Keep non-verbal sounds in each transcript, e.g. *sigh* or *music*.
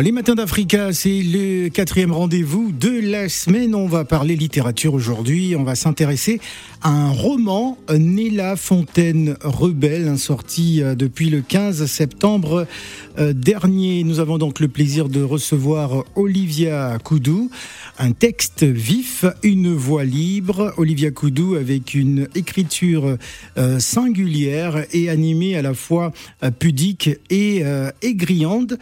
Les matins d'Africa, c'est le quatrième rendez-vous de la semaine. On va parler littérature aujourd'hui. On va s'intéresser à un roman, Néla Fontaine Rebelle, sorti euh, depuis le 15 septembre euh, dernier. Nous avons donc le plaisir de recevoir Olivia Koudou. Un texte vif, une voix libre. Olivia Koudou avec une écriture euh, singulière et animée à la fois pudique et aigriante.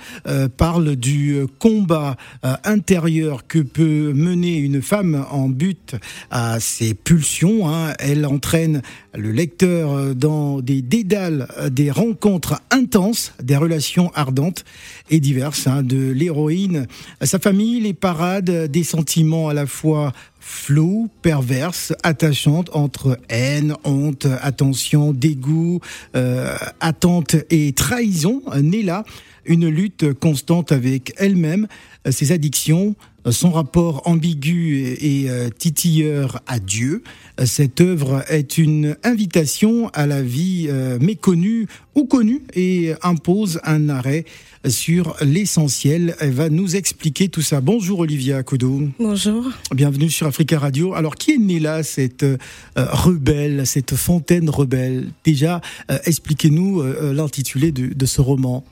Parle du combat euh, intérieur que peut mener une femme en but à ses pulsions. Hein. Elle entraîne le lecteur dans des dédales, des rencontres intenses, des relations ardentes et diverses hein, de l'héroïne, sa famille, les parades, des sentiments à la fois flou, perverse, attachante entre haine, honte, attention, dégoût, euh, attente et trahison, née là une lutte constante avec elle-même, ses addictions, son rapport ambigu et, euh, titilleur à Dieu. Cette œuvre est une invitation à la vie euh, méconnue ou connue et impose un arrêt sur l'essentiel. Elle va nous expliquer tout ça. Bonjour Olivia Koudou. Bonjour. Bienvenue sur Africa Radio. Alors qui est née là, cette euh, rebelle, cette fontaine rebelle? Déjà, expliquez-nous l'intitulé de ce roman.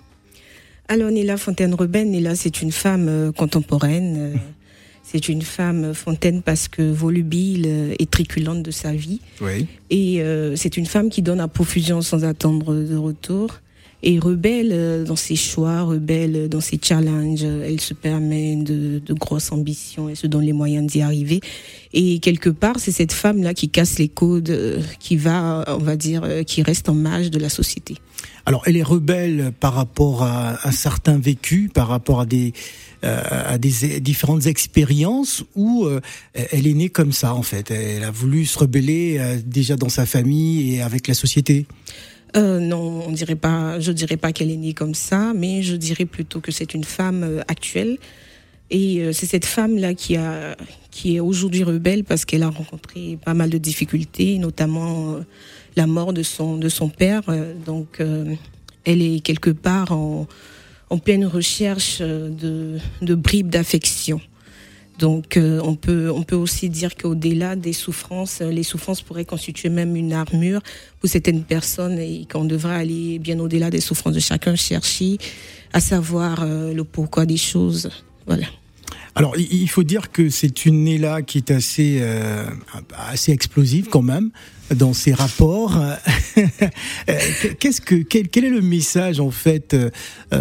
Alors Nila Fontaine-Rebelle, Nila c'est une femme euh, contemporaine. Euh, *laughs* c'est une femme fontaine parce que volubile euh, et triculante de sa vie. Oui. Et c'est une femme qui donne à profusion sans attendre de retour. Et rebelle dans ses choix, rebelle dans ses challenges. Elle se permet de, de grosses ambitions et se donne les moyens d'y arriver. Et quelque part, c'est cette femme-là qui casse les codes, qui va, on va dire, qui reste en marge de la société. Alors, elle est rebelle par rapport à un certain vécu, par rapport à des, euh, à des différentes expériences, ou euh, elle est née comme ça, en fait. Elle a voulu se rebeller euh, déjà dans sa famille et avec la société. non, on dirait pas. Je dirais pas qu'elle est née comme ça, mais je dirais plutôt que c'est une femme actuelle. Et c'est cette femme-là qui a, qui est aujourd'hui rebelle parce qu'elle a rencontré pas mal de difficultés, notamment la mort de son, de son père. Euh, donc, euh, elle est quelque part en, en pleine recherche de, de bribes d'affection. Donc, euh, on peut on peut aussi dire qu'au-delà des souffrances, les souffrances pourraient constituer même une armure pour certaines personnes et qu'on devrait aller bien au-delà des souffrances de chacun, chercher à savoir le pourquoi des choses. Voilà. Alors, il faut dire que c'est une Néla qui est assez, euh, assez explosive quand même dans ses rapports. *laughs* Qu'est-ce que quel, quel, est le message en fait euh,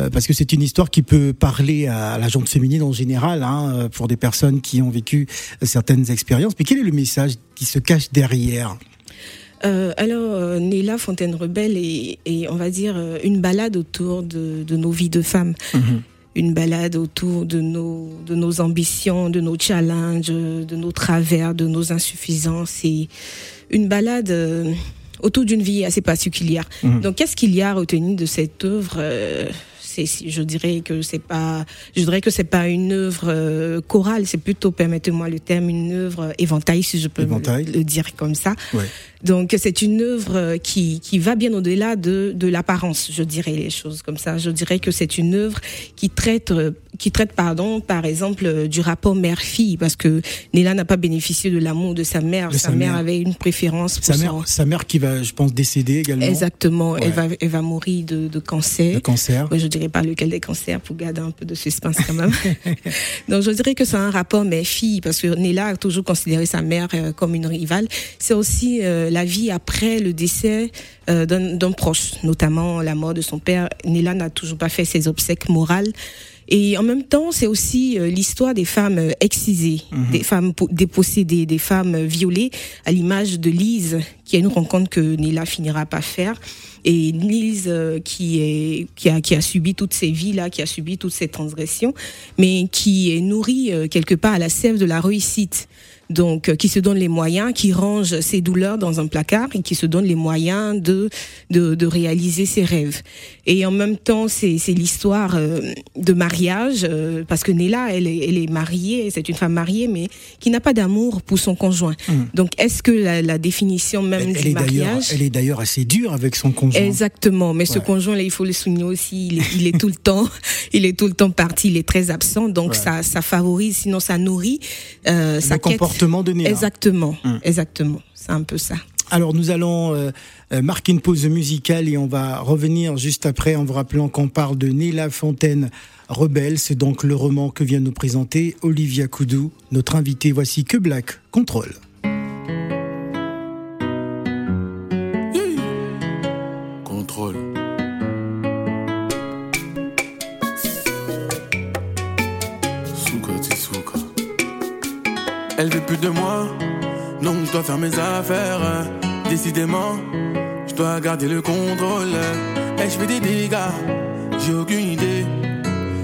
Parce que c'est une histoire qui peut parler à la gente féminine en général, hein, pour des personnes qui ont vécu certaines expériences. Mais quel est le message qui se cache derrière? Euh, alors, euh, Néla Fontaine Rebelle est, on va dire, une balade autour de, de nos vies de femmes. Mhm une balade autour de nos, de nos ambitions, de nos challenges, de nos travers, de nos insuffisances et une balade euh, autour d'une vie assez particulière. Mmh. Donc, qu'est-ce qu'il y a retenu de cette œuvre euh, je dirais que c'est pas, je dirais que c'est pas une œuvre euh, chorale, c'est plutôt, permettez-moi le terme, une œuvre éventail, si je peux le, dire comme ça. Donc c'est une œuvre qui, qui va bien au-delà de, de l'apparence, je dirais les choses comme ça. Je dirais que c'est une œuvre qui traite qui traite pardon par exemple du rapport mère-fille parce que Néla n'a pas bénéficié de l'amour de sa mère. Sa, mère, avait une préférence pour sa mère, sa mère qui va, je pense, décéder également. Exactement. Elle va elle va mourir de, de cancer. De cancer. je dirais pas lequel des cancers pour garder un peu de suspense quand même. *laughs* Donc je dirais que c'est un rapport mère-fille parce que Néla a toujours considéré sa mère euh, comme une rivale. C'est aussi euh, la vie après le décès euh, d'un proche, notamment la mort de son père. Nila n'a toujours pas fait ses obsèques morales. Et en même temps, c'est aussi euh, l'histoire des femmes euh, excisées, mhm. des femmes dépossédées, des femmes violées, à l'image de Lise, qui est une rencontre que Nila finira par faire. Et Lise, qui, est, qui, a, qui a subi toutes ces vies-là, qui a subi toutes ces transgressions, mais qui est nourrie quelque part à la sève de la réussite. Donc qui se donne les moyens, qui range ses douleurs dans un placard et qui se donne les moyens de de, de réaliser ses rêves. Et en même temps, c'est l'histoire de mariage parce que Nella, elle est, elle est mariée, c'est une femme mariée, mais qui n'a pas d'amour pour son conjoint. Mmh. Donc, est-ce que la, définition même du mariage, elle est d'ailleurs assez dure avec son conjoint. Exactement, mais ce conjoint-là, il faut le souligner aussi, il est, tout le *laughs* temps, il est tout le temps parti, il est très absent, donc ça, ça favorise, sinon ça nourrit euh, sa Exactement, mmh. exactement, c'est un peu ça. Alors nous allons euh, euh, marquer une pause musicale et on va revenir juste après en vous rappelant qu'on parle de Néla Fontaine Rebelle. C'est donc le roman que vient nous présenter Olivia Koudou, notre invité. Voici que Black. Contrôle. Elle veut plus de moi, donc je dois faire mes affaires. Décidément, je dois garder le contrôle. Et je fais des dégâts, j'ai aucune idée.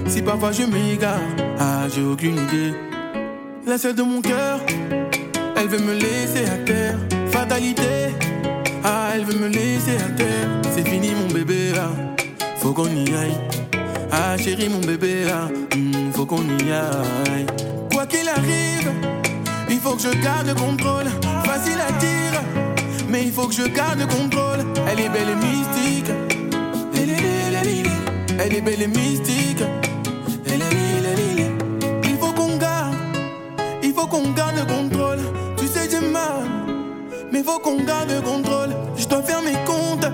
Si parfois je m'égare, ah j'ai aucune idée. La seule de mon cœur, elle veut me laisser à terre. Fatalité, ah elle veut me laisser à terre. C'est fini mon bébé, ah, faut qu'on y aille. Ah chérie mon bébé, ah, faut qu'on y aille. Quoi qu'il arrive, faut que je garde le contrôle. Facile à dire, mais il faut que je garde le contrôle. Elle est belle et mystique. Elle est belle et mystique. Il faut qu'on garde, il faut qu'on garde le contrôle. Tu sais, j'ai mal, mais il faut qu'on garde le contrôle. Je dois faire mes comptes.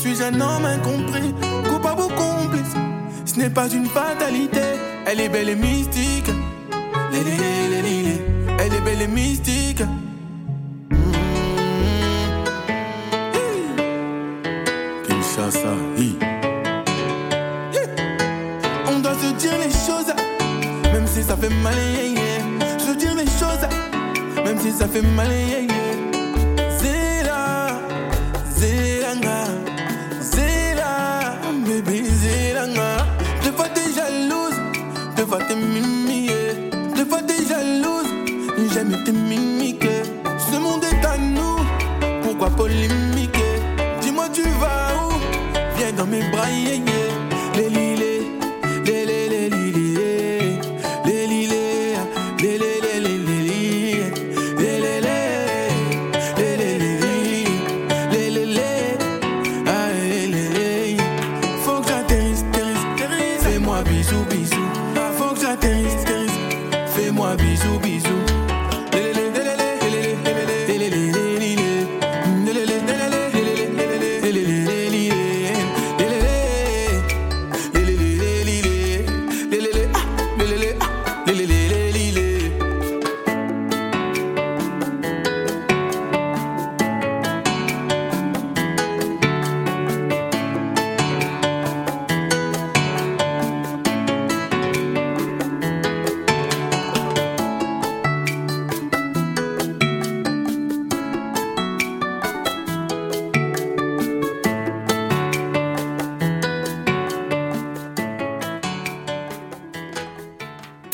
Suis-je un homme incompris, coupable ou complice? Ce n'est pas une fatalité. Elle est belle et mystique. Belle et mystique. Kinshasa, On doit se dire les choses, même si ça fait mal. Se dire les choses, même si ça fait mal.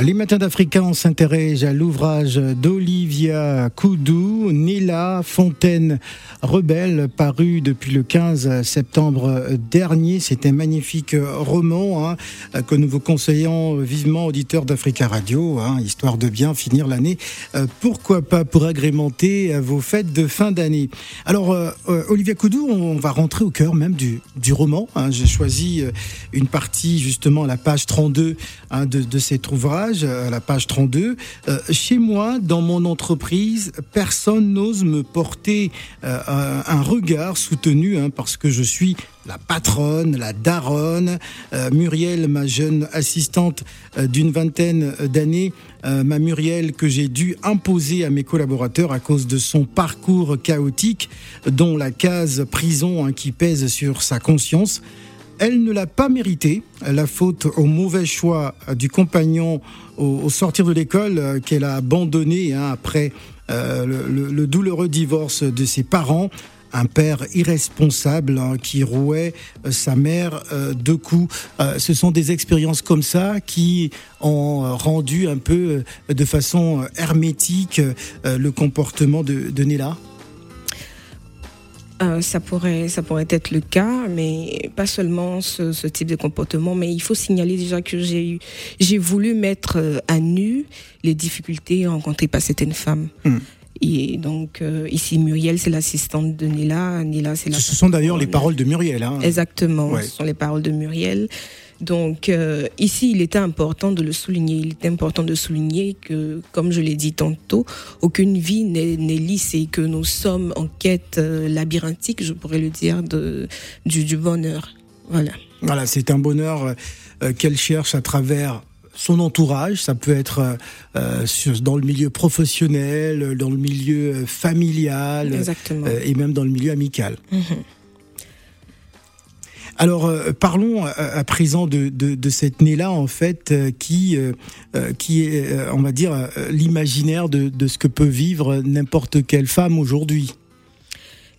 Les matins d'Africa, on s'intéresse à l'ouvrage d'Olivia Koudou, Nila Fontaine Rebelle, paru depuis le 15 septembre dernier. C'est un magnifique roman hein, que nous vous conseillons vivement, auditeurs d'Africa Radio, hein, histoire de bien finir l'année. Euh, pourquoi pas pour agrémenter vos fêtes de fin d'année. Alors, euh, euh, Olivia Koudou, on va rentrer au cœur même du, du roman. Hein. J'ai choisi une partie justement à la page 32 de, de cet ouvrage à la page 32. Euh, chez moi, dans mon entreprise, personne n'ose me porter euh, un regard soutenu hein, parce que je suis la patronne, la daronne. Euh, Muriel, ma jeune assistante d'une vingtaine d'années, ma Muriel que j'ai dû imposer à mes collaborateurs à cause de son parcours chaotique, dont la case prison hein, qui pèse sur sa conscience. Elle ne l'a pas mérité, la faute au mauvais choix du compagnon au, sortir de l'école euh, qu'elle a abandonné hein, après euh, le, douloureux divorce de ses parents. un père irresponsable hein, qui rouait euh, sa mère euh, de coups. Ce sont des expériences comme ça qui ont rendu un peu de façon hermétique le comportement de, de Nella ça, pourrait, ça pourrait être le cas, mais pas seulement ce, type de comportement, mais il faut signaler déjà que j'ai j'ai voulu mettre à nu les difficultés rencontrées par certaines femmes. Hmm. Et donc, euh, ici, Muriel, c'est l'assistante de Nila. Nila, c'est Ce sont d'ailleurs les paroles de Muriel. Hein. Exactement, ce sont les paroles de Muriel. Donc, euh, ici, il était important de le souligner. Il est important de souligner que, comme je l'ai dit tantôt, aucune vie n'est lisse et que nous sommes en quête euh, labyrinthique, je pourrais le dire, de, du, du bonheur. Voilà. Voilà, c'est un bonheur qu'elle cherche à travers son entourage, ça peut être euh, dans le milieu professionnel, dans le milieu euh, familial euh, et même dans le milieu amical. Mhm. Alors parlons à, présent de, de, cette née-là en fait qui qui est on va dire l'imaginaire de, de ce que peut vivre n'importe quelle femme aujourd'hui.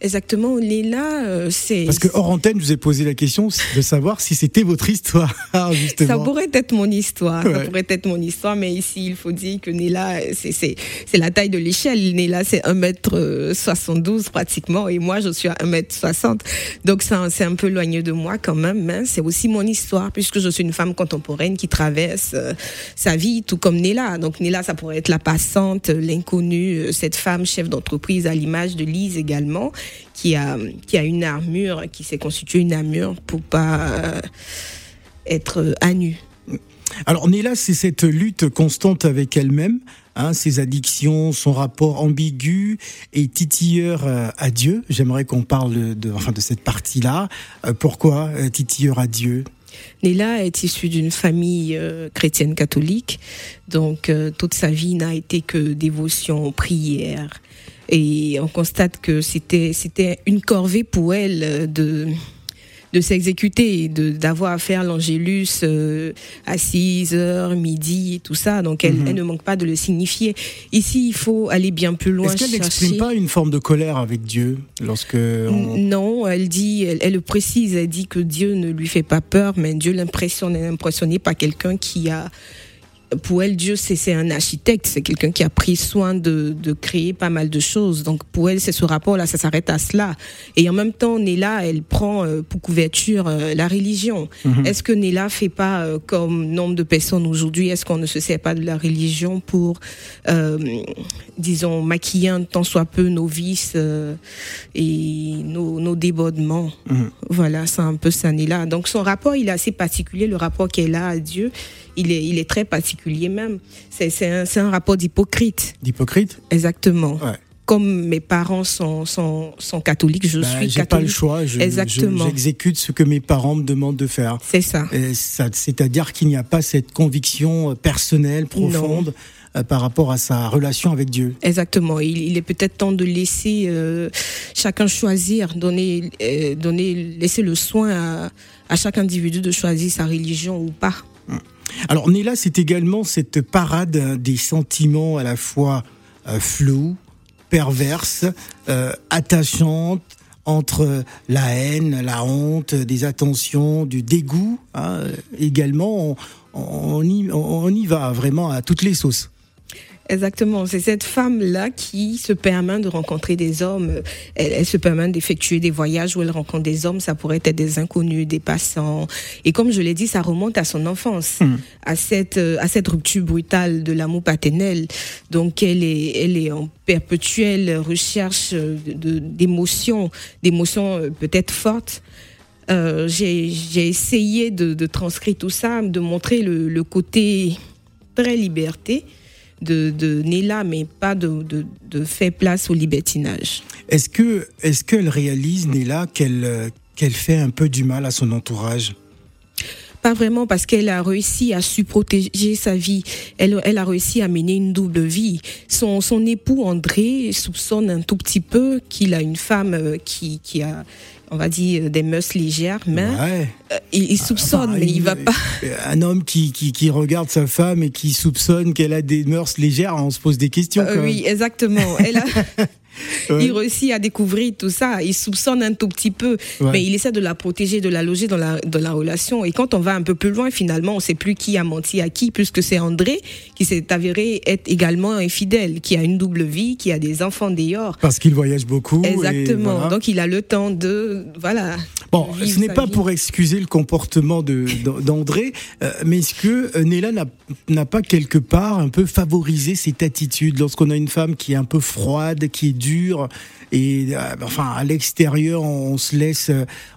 Exactement, Léla, euh, c'est... Parce que hors antenne, je vous ai posé la question de savoir si c'était votre histoire, *laughs* justement. Ça pourrait être mon histoire, ça pourrait être mon histoire, mais ici, il faut dire que Néla, c'est la taille de l'échelle. Néla, c'est 1m72 pratiquement, et moi, je suis à 1m60. Donc, c'est un peu éloigné de moi quand même, mais c'est aussi mon histoire, puisque je suis une femme contemporaine qui traverse euh, sa vie, tout comme Néla. Donc, Néla, ça pourrait être la passante, l'inconnue, euh, cette femme chef d'entreprise à l'image de Lise également qui a, qui a une armure, qui s'est constituée une armure pour pas euh, être à nu. Alors Néla, c'est cette lutte constante avec elle-même, hein, ses addictions, son rapport ambigu et titilleur euh, à Dieu. J'aimerais qu'on parle de, enfin, de cette partie-là. Euh, pourquoi titilleur à Dieu? Néla est issue d'une famille chrétienne catholique, donc toute sa vie n'a été que dévotion, prière, et on constate que c'était c'était une corvée pour elle de de s'exécuter, de d'avoir à faire l'angélus euh, à 6 heures, midi et tout ça. Donc elle, mhm. elle, ne manque pas de le signifier. Ici, il faut aller bien plus loin. Est-ce qu'elle n'exprime pas une forme de colère avec Dieu lorsque Non, elle dit, elle, elle, le précise, elle dit que Dieu ne lui fait pas peur, mais Dieu l'impressionne, elle est impressionnée par quelqu'un qui a pour elle, Dieu, c'est un architecte, c'est quelqu'un qui a pris soin de, de, créer pas mal de choses. Donc pour elle, c'est ce rapport-là, ça s'arrête à cela. Et en même temps, Néla, elle prend euh, pour couverture euh, la religion. Mhm. Est-ce que Néla fait pas euh, comme nombre de personnes aujourd'hui Est-ce qu'on ne se sert pas de la religion pour, disons, maquiller un tant soit peu nos vices et nos, nos débordements? Mhm. Voilà, c'est un peu ça, Néla. Donc son rapport, il est assez particulier, le rapport qu'elle a à Dieu il est, il est très particulier même. C'est un, un, rapport d'hypocrite. D'hypocrite Exactement. Comme mes parents sont, sont, sont catholiques, je ben, suis catholique. J'ai pas le choix. Exactement. J'exécute ce que mes parents me demandent de faire. C'est ça. ça C'est-à-dire qu'il n'y a pas cette conviction personnelle, profonde. Euh, par rapport à sa relation avec Dieu. Exactement. Il, est peut-être temps de laisser euh, chacun choisir, donner, euh, donner, laisser le soin à, à, chaque individu de choisir sa religion ou pas. Hum. Alors Néla, c'est également cette parade des sentiments à la fois euh, flous, perverses, euh, attachantes, entre la haine, la honte, des attentions, du dégoût. Hein, également, on, y, va vraiment à toutes les sauces. Exactement, c'est cette femme-là qui se permet de rencontrer des hommes. Elle, se permet d'effectuer des voyages où elle rencontre des hommes. Ça pourrait être des inconnus, des passants. Et comme je l'ai dit, ça remonte à son enfance, hmm. à cette euh, à cette rupture brutale de l'amour paternel. Donc elle est elle est en perpétuelle recherche d'émotions, d'émotions euh, peut-être fortes. Euh, j'ai essayé de, de, transcrire tout ça, de montrer le, le côté très liberté de, de Néla, mais pas de, de, de faire place au libertinage. Est-ce que est-ce qu'elle réalise Néla qu'elle qu'elle fait un peu du mal à son entourage? Pas vraiment parce qu'elle a réussi à su protéger sa vie. Elle, elle a réussi à mener une double vie. Son, son époux André soupçonne un tout petit peu qu'il a une femme euh, qui, qui a on va dire, des mœurs légères, mais euh, il, soupçonne, mais il va pas. *laughs* Un homme qui, qui, qui, regarde sa femme et qui soupçonne qu'elle a des mœurs légères, on se pose des questions. Euh, oui, exactement. Elle a, *laughs* il réussit à découvrir tout ça. Il soupçonne un tout petit peu, mais il essaie de la protéger, de la loger dans la, dans la relation. Et quand on va un peu plus loin, finalement, on ne sait plus qui a menti à qui, puisque c'est André qui s'est avéré être également infidèle, qui a une double vie, qui a des enfants d'ailleurs. Parce qu'il voyage beaucoup. Exactement. Donc il a le temps de. Voilà. Bon, ce n'est pas pour excuser le comportement d'André, euh, mais est-ce que euh, Néla n'a pas quelque part un peu favorisé cette attitude lorsqu'on a une femme qui est un peu froide, qui est dure et euh, enfin à l'extérieur on se laisse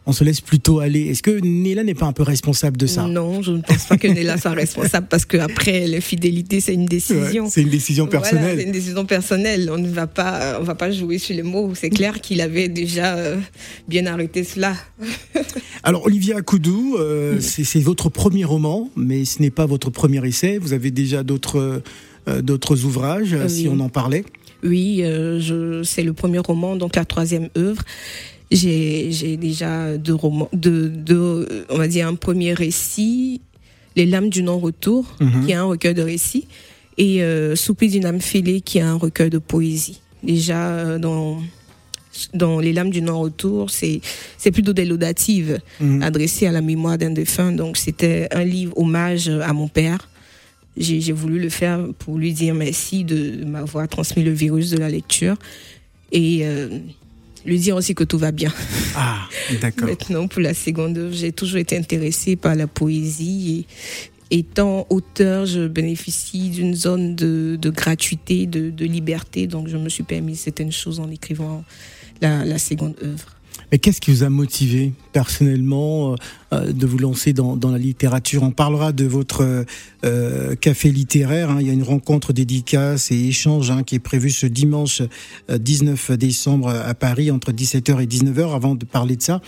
on se laisse plutôt aller. Est-ce que Néla n'est pas un peu responsable de ça? Non, je ne pense pas que Néla soit responsable parce que après l'infidélité c'est une décision. c'est une décision personnelle. c'est une décision personnelle. On ne va pas on va pas jouer sur les mots. C'est clair qu'il avait déjà bien arrêté cela. *laughs* Alors Olivia Koudou, euh, c'est votre premier roman, mais ce n'est pas votre premier essai. Vous avez déjà d'autres euh, d'autres ouvrages, si on en parlait. Oui, euh, c'est le premier roman, donc la troisième œuvre. J'ai déjà deux romans, de, on va dire un premier récit, Les lames du non-retour, mhm. qui est un recueil de récits, et euh, d'une âme fêlée, qui est un recueil de poésie. Déjà dans dans Les Lames du non-retour, c'est plutôt des laudatives mhm. adressées à la mémoire d'un défunt. Donc c'était un livre hommage à mon père. J'ai voulu le faire pour lui dire merci de m'avoir transmis le virus de la lecture et euh, lui dire aussi que tout va bien. Ah, d'accord. *laughs* Maintenant, pour la seconde œuvre, j'ai toujours été intéressée par la poésie et étant auteur, je bénéficie d'une zone de, gratuité, de, de, liberté, donc je me suis permis certaines choses en écrivant la, seconde œuvre. Mais qu'est-ce qui vous a motivé personnellement euh, euh, de vous lancer dans, la littérature? On parlera de votre euh, café littéraire. Hein. Il y a une rencontre dédicace et échange hein, qui est prévue ce dimanche 19 décembre à Paris entre 17h et 19h. Avant de parler de ça,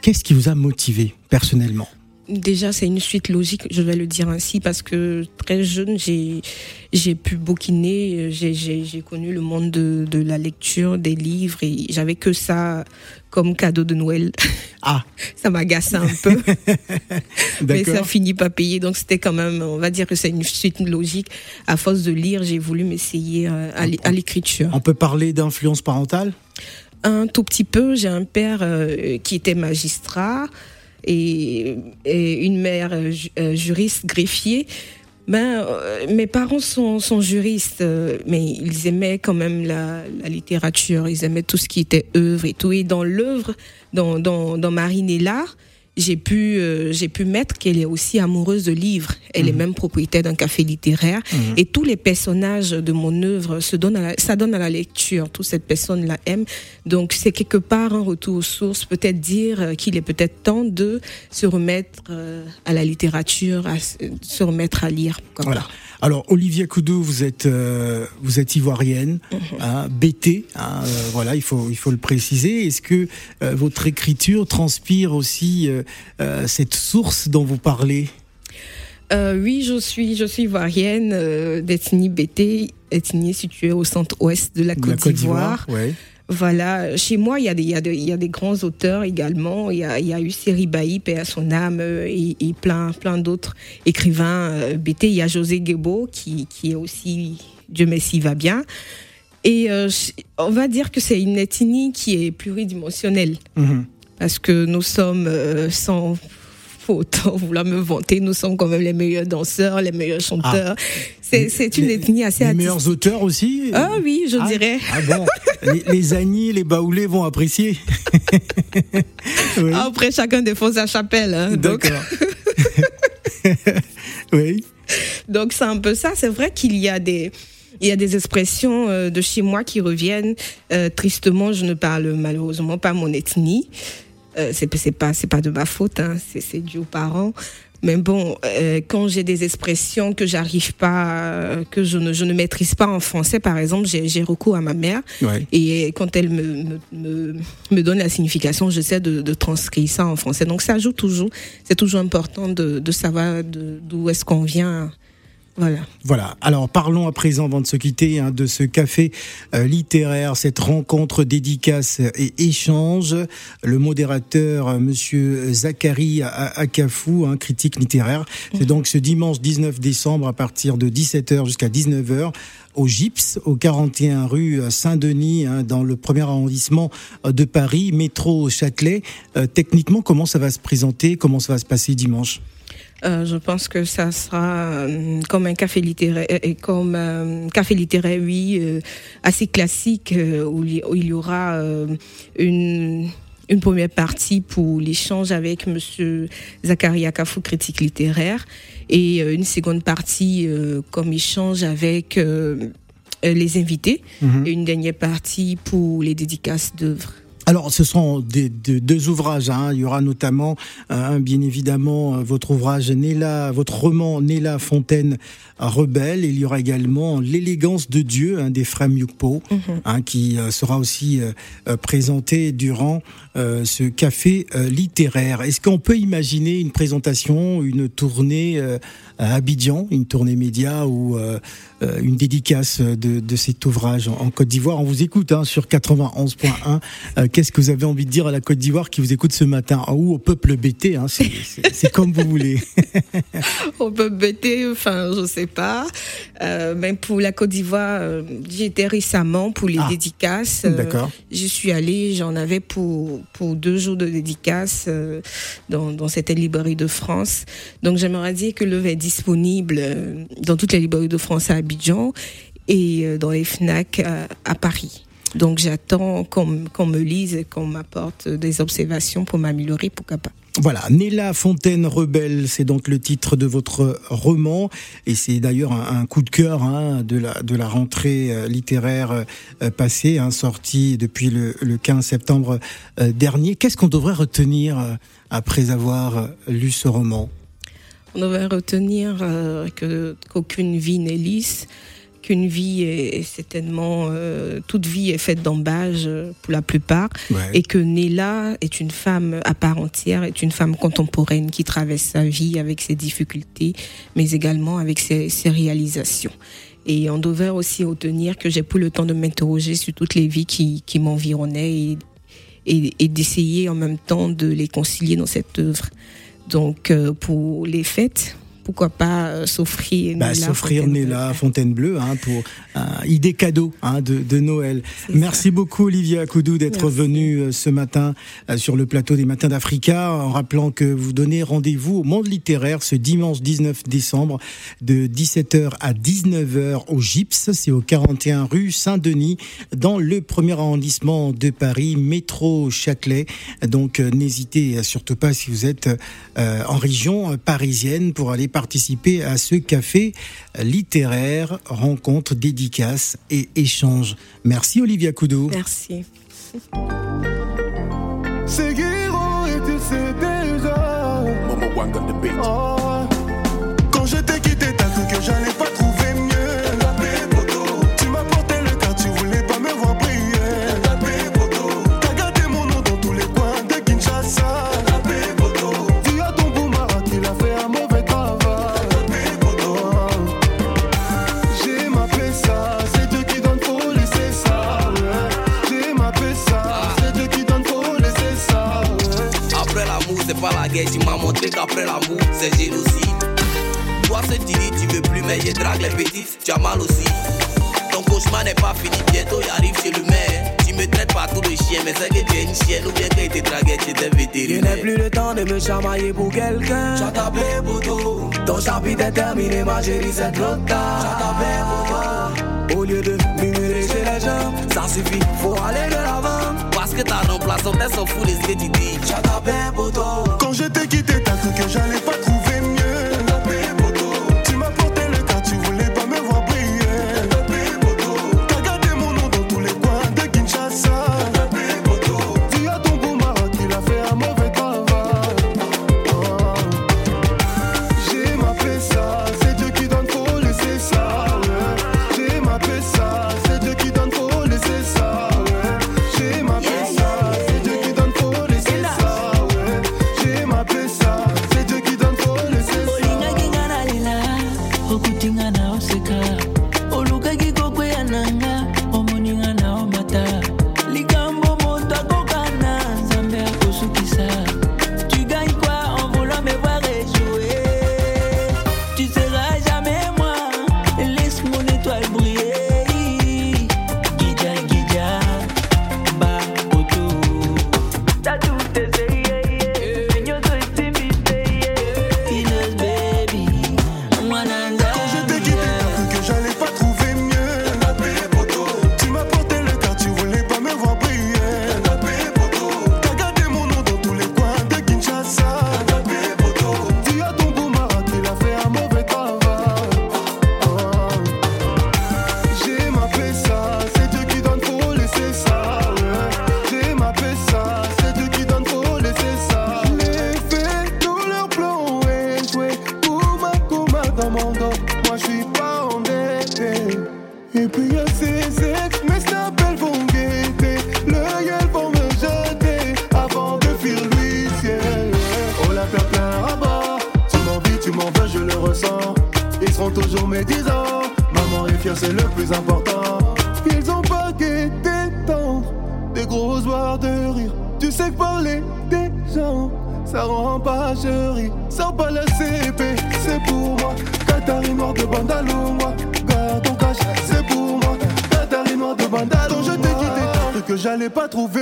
qu'est-ce qui vous a motivé personnellement? Déjà, c'est une suite logique, je vais le dire ainsi, parce que très jeune, j'ai j'ai pu bouquiner, j'ai connu le monde de, de, la lecture, des livres, et j'avais que ça comme cadeau de Noël. Ah, *laughs* ça m'agaçait un peu, *laughs* mais ça finit pas payé, donc c'était quand même, on va dire que c'est une suite logique. À force de lire, j'ai voulu m'essayer euh, à l'écriture. On peut parler d'influence parentale? Un tout petit peu. J'ai un père euh, qui était magistrat et, une mère euh, euh, juriste greffier. Ben, euh, mes parents sont, juristes, mais ils aimaient quand même la, la, littérature, ils aimaient tout ce qui était œuvre et tout. Et dans l'œuvre, dans, dans, dans Marine et l'art, j'ai pu euh, j'ai pu mettre qu'elle est aussi amoureuse de livres. Elle est mhm. même propriétaire d'un café littéraire mhm. et tous les personnages de mon œuvre se donnent à ça donne à la lecture. Toute cette personne la aime. Donc c'est quelque part un retour aux sources, peut-être dire euh, qu'il est peut-être temps de se remettre euh, à la littérature, à se remettre à lire. Voilà. Alors, Olivia Koudou, vous êtes, euh, vous êtes ivoirienne, mhm. hein, BT, hein, voilà, il faut, il faut le préciser. Est-ce que votre écriture transpire aussi cette source dont vous parlez oui, je suis, je suis ivoirienne d'ethnie BT, ethnie située au centre-ouest de la Côte d'Ivoire. Voilà, chez moi, il y, a des, il, y a il y a des grands auteurs également. Il y a, il y a eu Siri Bailly, paix à son âme, euh, et, plein, plein d'autres écrivains euh, BT. Il y a José Guébo, qui, qui est aussi, Dieu merci, va bien. Et euh, on va dire que c'est une ethnie qui est pluridimensionnelle. Mhm. Parce que nous sommes sans faut autant vouloir me vanter, nous sommes quand même les meilleurs danseurs, les meilleurs chanteurs. Ah. C'est une ethnie assez Les meilleurs auteurs aussi Ah oui, je ah. dirais. Ah bon Les, les les baoulés vont apprécier. *laughs* Après, chacun défonce sa chapelle. Hein, D'accord. *laughs* oui. Donc c'est un peu ça. C'est vrai qu'il y a des il y a des expressions euh, de chez moi qui reviennent. Euh, tristement, je ne parle malheureusement pas mon ethnie. Euh, c'est c'est pas c'est pas de ma faute, hein, c'est dû aux parents. Mais bon, euh, quand j'ai des expressions que j'arrive pas, que je ne, je ne maîtrise pas en français, par exemple, j'ai recours à ma mère. Et quand elle me, me, me, donne la signification, j'essaie de, de transcrire ça en français. Donc ça joue toujours. C'est toujours important de, de savoir d'où est-ce qu'on vient Voilà. Voilà. Alors parlons à présent, avant de se quitter, hein, de ce café euh, littéraire, cette rencontre dédicace et échange. Le modérateur, euh, Monsieur Zachary Akafou, un critique littéraire. C'est donc ce dimanche 19 décembre à partir de 17h jusqu'à 19h au Gypse, au 41 rue Saint-Denis, hein, dans le premier arrondissement de Paris, métro Châtelet. Euh, techniquement, comment ça va se présenter? Comment ça va se passer dimanche? Euh, je pense que ça sera euh, comme un café littéraire, et comme un café littéraire, oui, assez classique, où, il y aura une une première partie pour l'échange avec Monsieur Zachary Akafou, critique littéraire, et une seconde partie comme échange avec les invités, mhm. et une dernière partie pour les dédicaces d'œuvres. Alors, ce sont des, deux ouvrages. Hein. Il y aura notamment, euh, bien évidemment, euh, votre ouvrage Néla, votre roman Néla Fontaine Rebelle. Il y aura également L'élégance de Dieu hein, des frères Mukpo, mhm. hein, qui euh, sera aussi présenté durant ce café littéraire. Est-ce qu'on peut imaginer une présentation, une tournée à Abidjan, une tournée média ou une dédicace de, cet ouvrage en, Côte d'Ivoire On vous écoute hein, sur 91.1 qu'est-ce que vous avez envie de dire à la Côte d'Ivoire qui vous écoute ce matin? Ou au peuple BT, hein, c'est comme vous voulez. *laughs* au peuple BT, enfin, je sais pas. Euh, mais pour la Côte d'Ivoire, euh, j'y étais récemment pour les ah. dédicaces. Euh, D'accord. J'y suis allée, j'en avais pour, pour deux jours de dédicaces dans, dans cette librairie de France. Donc j'aimerais dire que l'œuvre est disponible dans toutes les librairies de France à Abidjan et dans les FNAC à Paris. Donc j'attends qu'on me lise qu'on m'apporte des observations pour m'améliorer, pourquoi pas. Voilà, Néla Fontaine Rebelle, c'est donc le titre de votre roman, et c'est d'ailleurs un, coup de cœur hein, de, la, de la rentrée euh, littéraire euh, passée, hein, sortie depuis le, 15 septembre euh, dernier. Qu'est-ce qu'on devrait retenir après avoir lu ce roman? On devrait retenir qu'aucune vie n'est lisse, qu'une vie est, certainement euh, toute vie est faite d'embâges euh, pour la plupart et que Néla est une femme à part entière, est une femme contemporaine qui traverse sa vie avec ses difficultés, mais également avec ses, réalisations. Et on devait aussi retenir que j'ai pris le temps de m'interroger sur toutes les vies qui, qui m'environnaient et, et, d'essayer en même temps de les concilier dans cette œuvre. Donc euh, pour les fêtes, pourquoi pas euh, s'offrir bah, s'offrir Néla Fontainebleau hein, pour un idée cadeau hein, de, de, Noël. Merci beaucoup Olivia Koudou d'être venue euh, ce matin euh, sur le plateau des Matins d'Africa en rappelant que vous donnez rendez-vous au monde littéraire ce dimanche 19 décembre de 17h à 19h au Gypse, c'est au 41 rue Saint-Denis dans le premier arrondissement de Paris, métro Châtelet. Donc n'hésitez surtout pas si vous êtes en région parisienne pour aller participer à ce café littéraire, rencontre, dédicace et échange. Merci Olivia Koudou. Merci. Montré qu'après l'amour, c'est génocide. Toi, ce tu dis, tu veux plus, mais je drague les petites, tu as mal aussi. Ton cauchemar n'est pas fini, bientôt il arrive chez le maire. Tu me traites pas tout le chien, mais c'est que tu es une chienne ou bien que tu dragué chez des vétérinaires. Je n'ai plus le temps de me chamailler pour quelqu'un. J'ai tapé pour tout. Ton chapitre est terminé, ma chérie, c'est trop tard. J'ai tapé pour toi. Au lieu de murmurer chez les gens, ça suffit, faut aller de l'avant. Parce que ta remplaçante, elle s'en fout de ce que tu dis. J'ai tapé pour toi. Quand je t'ai quitté, que j'allais pas trouver. pas trouvé